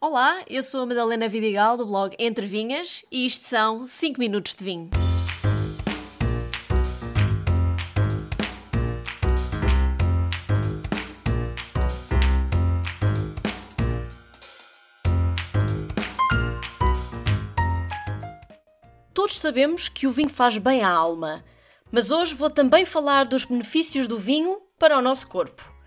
Olá, eu sou a Madalena Vidigal do blog Entre Vinhas e isto são 5 minutos de vinho. Todos sabemos que o vinho faz bem à alma, mas hoje vou também falar dos benefícios do vinho para o nosso corpo.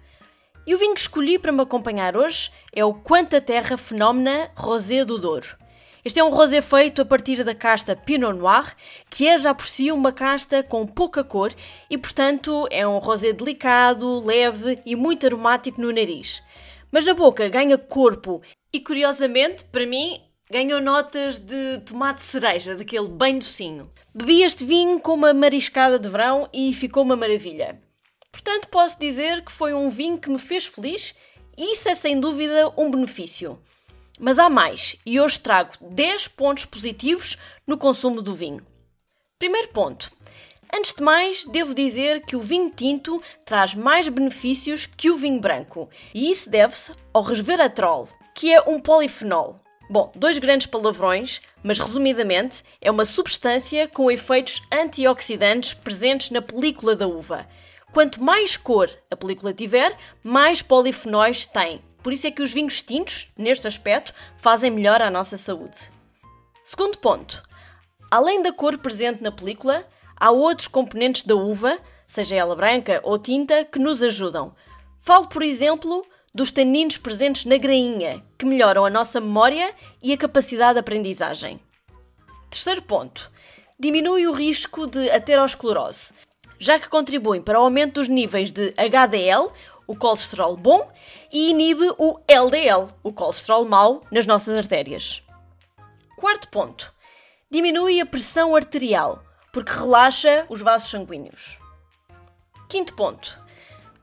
E o vinho que escolhi para me acompanhar hoje é o Quanta Terra Fenómena Rosé do Douro. Este é um rosé feito a partir da casta Pinot Noir, que é já por si uma casta com pouca cor e, portanto, é um rosé delicado, leve e muito aromático no nariz. Mas na boca ganha corpo e, curiosamente, para mim, ganhou notas de tomate cereja, daquele bem docinho. Bebi este vinho com uma mariscada de verão e ficou uma maravilha. Portanto, posso dizer que foi um vinho que me fez feliz e isso é sem dúvida um benefício. Mas há mais e hoje trago 10 pontos positivos no consumo do vinho. Primeiro ponto. Antes de mais, devo dizer que o vinho tinto traz mais benefícios que o vinho branco, e isso deve-se ao resveratrol, que é um polifenol. Bom, dois grandes palavrões, mas resumidamente é uma substância com efeitos antioxidantes presentes na película da uva Quanto mais cor a película tiver, mais polifenóis tem. Por isso é que os vinhos tintos, neste aspecto, fazem melhor à nossa saúde. Segundo ponto. Além da cor presente na película, há outros componentes da uva, seja ela branca ou tinta, que nos ajudam. Falo, por exemplo, dos taninos presentes na grainha, que melhoram a nossa memória e a capacidade de aprendizagem. Terceiro ponto. Diminui o risco de aterosclerose, já que contribuem para o aumento dos níveis de HDL, o colesterol bom, e inibe o LDL, o colesterol mau, nas nossas artérias. Quarto ponto: diminui a pressão arterial, porque relaxa os vasos sanguíneos. Quinto ponto: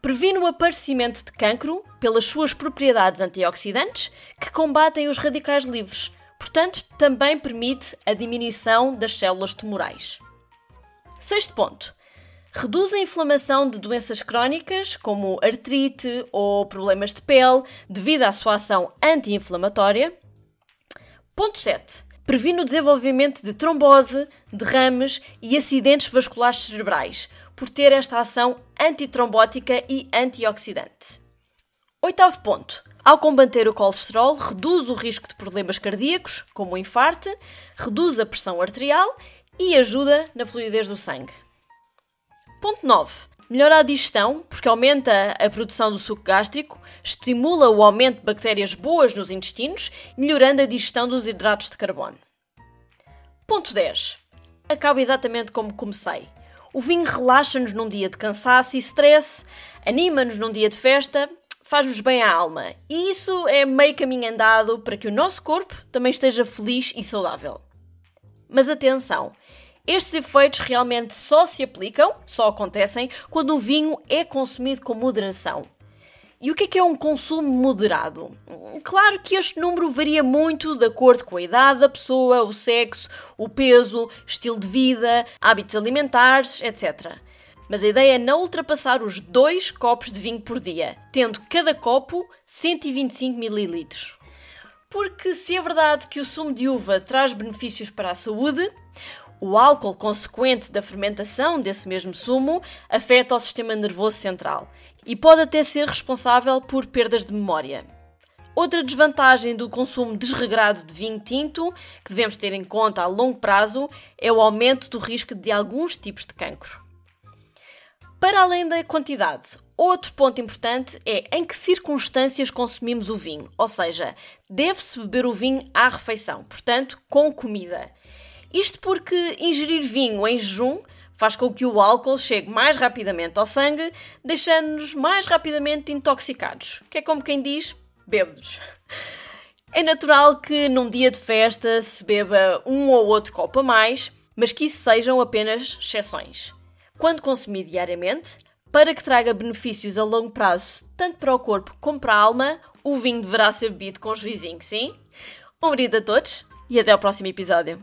previne o aparecimento de cancro pelas suas propriedades antioxidantes que combatem os radicais livres. Portanto, também permite a diminuição das células tumorais. Sexto ponto: Reduz a inflamação de doenças crónicas, como artrite ou problemas de pele, devido à sua ação anti-inflamatória. Ponto 7. Previne o desenvolvimento de trombose, derrames e acidentes vasculares cerebrais, por ter esta ação antitrombótica e antioxidante. Oitavo ponto. Ao combater o colesterol, reduz o risco de problemas cardíacos, como o infarto, reduz a pressão arterial e ajuda na fluidez do sangue. Ponto 9. Melhora a digestão porque aumenta a produção do suco gástrico, estimula o aumento de bactérias boas nos intestinos, melhorando a digestão dos hidratos de carbono. Ponto 10. Acaba exatamente como comecei. O vinho relaxa-nos num dia de cansaço e stress, anima-nos num dia de festa, faz-nos bem à alma. E isso é meio caminho andado para que o nosso corpo também esteja feliz e saudável. Mas atenção! Estes efeitos realmente só se aplicam, só acontecem, quando o vinho é consumido com moderação. E o que é que é um consumo moderado? Claro que este número varia muito de acordo com a idade da pessoa, o sexo, o peso, estilo de vida, hábitos alimentares, etc. Mas a ideia é não ultrapassar os dois copos de vinho por dia, tendo cada copo 125 ml. Porque se é verdade que o sumo de uva traz benefícios para a saúde, o álcool consequente da fermentação desse mesmo sumo afeta o sistema nervoso central e pode até ser responsável por perdas de memória. Outra desvantagem do consumo desregrado de vinho tinto, que devemos ter em conta a longo prazo, é o aumento do risco de alguns tipos de cancro. Para além da quantidade, outro ponto importante é em que circunstâncias consumimos o vinho, ou seja, deve-se beber o vinho à refeição, portanto, com comida. Isto porque ingerir vinho em jejum faz com que o álcool chegue mais rapidamente ao sangue, deixando-nos mais rapidamente intoxicados, que é como quem diz, bêbados. É natural que num dia de festa se beba um ou outro copo a mais, mas que isso sejam apenas exceções. Quando consumir diariamente, para que traga benefícios a longo prazo, tanto para o corpo como para a alma, o vinho deverá ser bebido com juizinho, sim? Um brinde a todos e até ao próximo episódio.